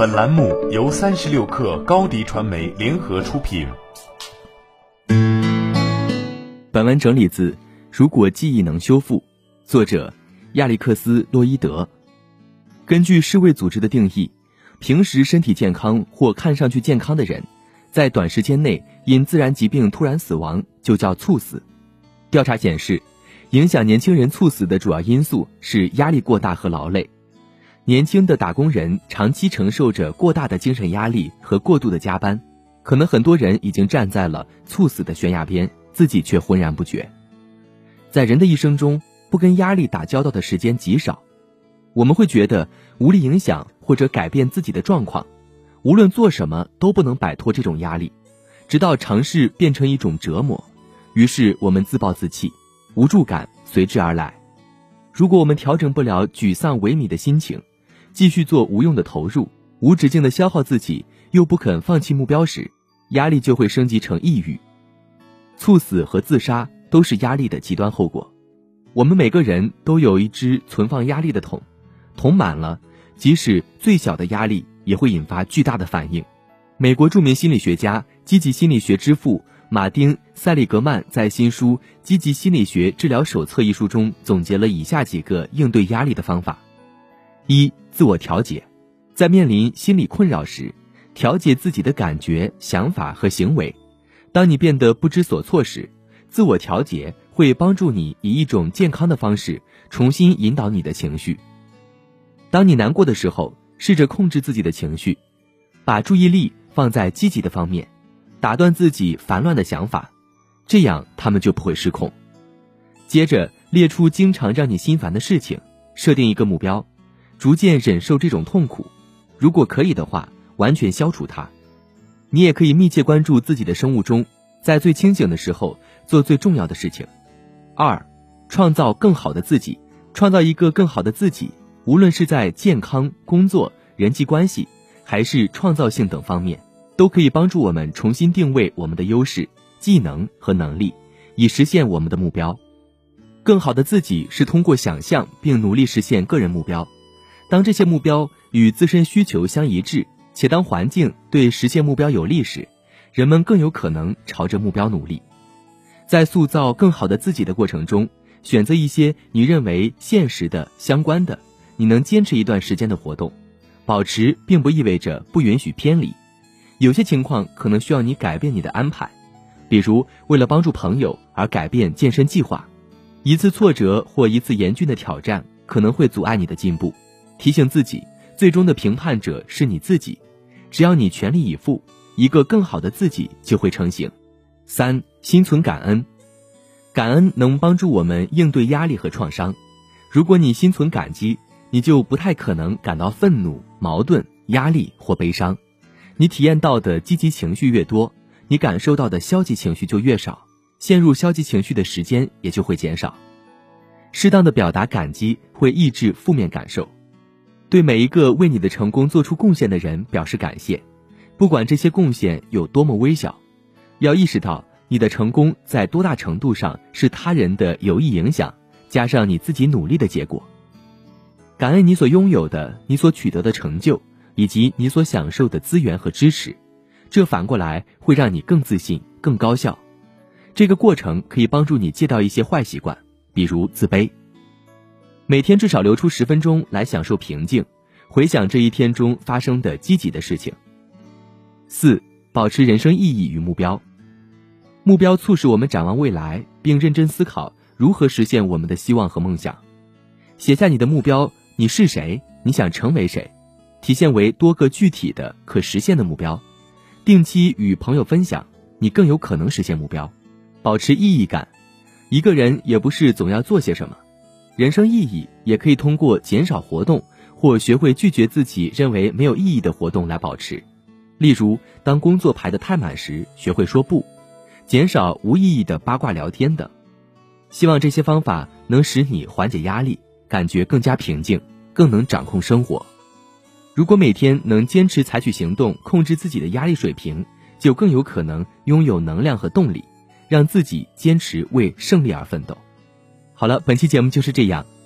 本栏目由三十六克高低传媒联合出品。本文整理自《如果记忆能修复》，作者亚历克斯·洛伊德。根据世卫组织的定义，平时身体健康或看上去健康的人，在短时间内因自然疾病突然死亡，就叫猝死。调查显示，影响年轻人猝死的主要因素是压力过大和劳累。年轻的打工人长期承受着过大的精神压力和过度的加班，可能很多人已经站在了猝死的悬崖边，自己却浑然不觉。在人的一生中，不跟压力打交道的时间极少，我们会觉得无力影响或者改变自己的状况，无论做什么都不能摆脱这种压力，直到尝试变成一种折磨，于是我们自暴自弃，无助感随之而来。如果我们调整不了沮丧萎靡的心情，继续做无用的投入，无止境的消耗自己，又不肯放弃目标时，压力就会升级成抑郁、猝死和自杀，都是压力的极端后果。我们每个人都有一只存放压力的桶，桶满了，即使最小的压力也会引发巨大的反应。美国著名心理学家、积极心理学之父马丁·塞利格曼在新书《积极心理学治疗手册》一书中总结了以下几个应对压力的方法：一。自我调节，在面临心理困扰时，调节自己的感觉、想法和行为。当你变得不知所措时，自我调节会帮助你以一种健康的方式重新引导你的情绪。当你难过的时候，试着控制自己的情绪，把注意力放在积极的方面，打断自己烦乱的想法，这样他们就不会失控。接着列出经常让你心烦的事情，设定一个目标。逐渐忍受这种痛苦，如果可以的话，完全消除它。你也可以密切关注自己的生物钟，在最清醒的时候做最重要的事情。二，创造更好的自己，创造一个更好的自己，无论是在健康、工作、人际关系，还是创造性等方面，都可以帮助我们重新定位我们的优势、技能和能力，以实现我们的目标。更好的自己是通过想象并努力实现个人目标。当这些目标与自身需求相一致，且当环境对实现目标有利时，人们更有可能朝着目标努力。在塑造更好的自己的过程中，选择一些你认为现实的、相关的、你能坚持一段时间的活动。保持并不意味着不允许偏离，有些情况可能需要你改变你的安排，比如为了帮助朋友而改变健身计划。一次挫折或一次严峻的挑战可能会阻碍你的进步。提醒自己，最终的评判者是你自己。只要你全力以赴，一个更好的自己就会成型。三、心存感恩，感恩能帮助我们应对压力和创伤。如果你心存感激，你就不太可能感到愤怒、矛盾、压力或悲伤。你体验到的积极情绪越多，你感受到的消极情绪就越少，陷入消极情绪的时间也就会减少。适当的表达感激会抑制负面感受。对每一个为你的成功做出贡献的人表示感谢，不管这些贡献有多么微小，要意识到你的成功在多大程度上是他人的有益影响加上你自己努力的结果。感恩你所拥有的、你所取得的成就，以及你所享受的资源和支持，这反过来会让你更自信、更高效。这个过程可以帮助你戒掉一些坏习惯，比如自卑。每天至少留出十分钟来享受平静，回想这一天中发生的积极的事情。四、保持人生意义与目标。目标促使我们展望未来，并认真思考如何实现我们的希望和梦想。写下你的目标，你是谁？你想成为谁？体现为多个具体的可实现的目标。定期与朋友分享，你更有可能实现目标。保持意义感。一个人也不是总要做些什么。人生意义也可以通过减少活动或学会拒绝自己认为没有意义的活动来保持。例如，当工作排得太满时，学会说不，减少无意义的八卦聊天等。希望这些方法能使你缓解压力，感觉更加平静，更能掌控生活。如果每天能坚持采取行动，控制自己的压力水平，就更有可能拥有能量和动力，让自己坚持为胜利而奋斗。好了，本期节目就是这样，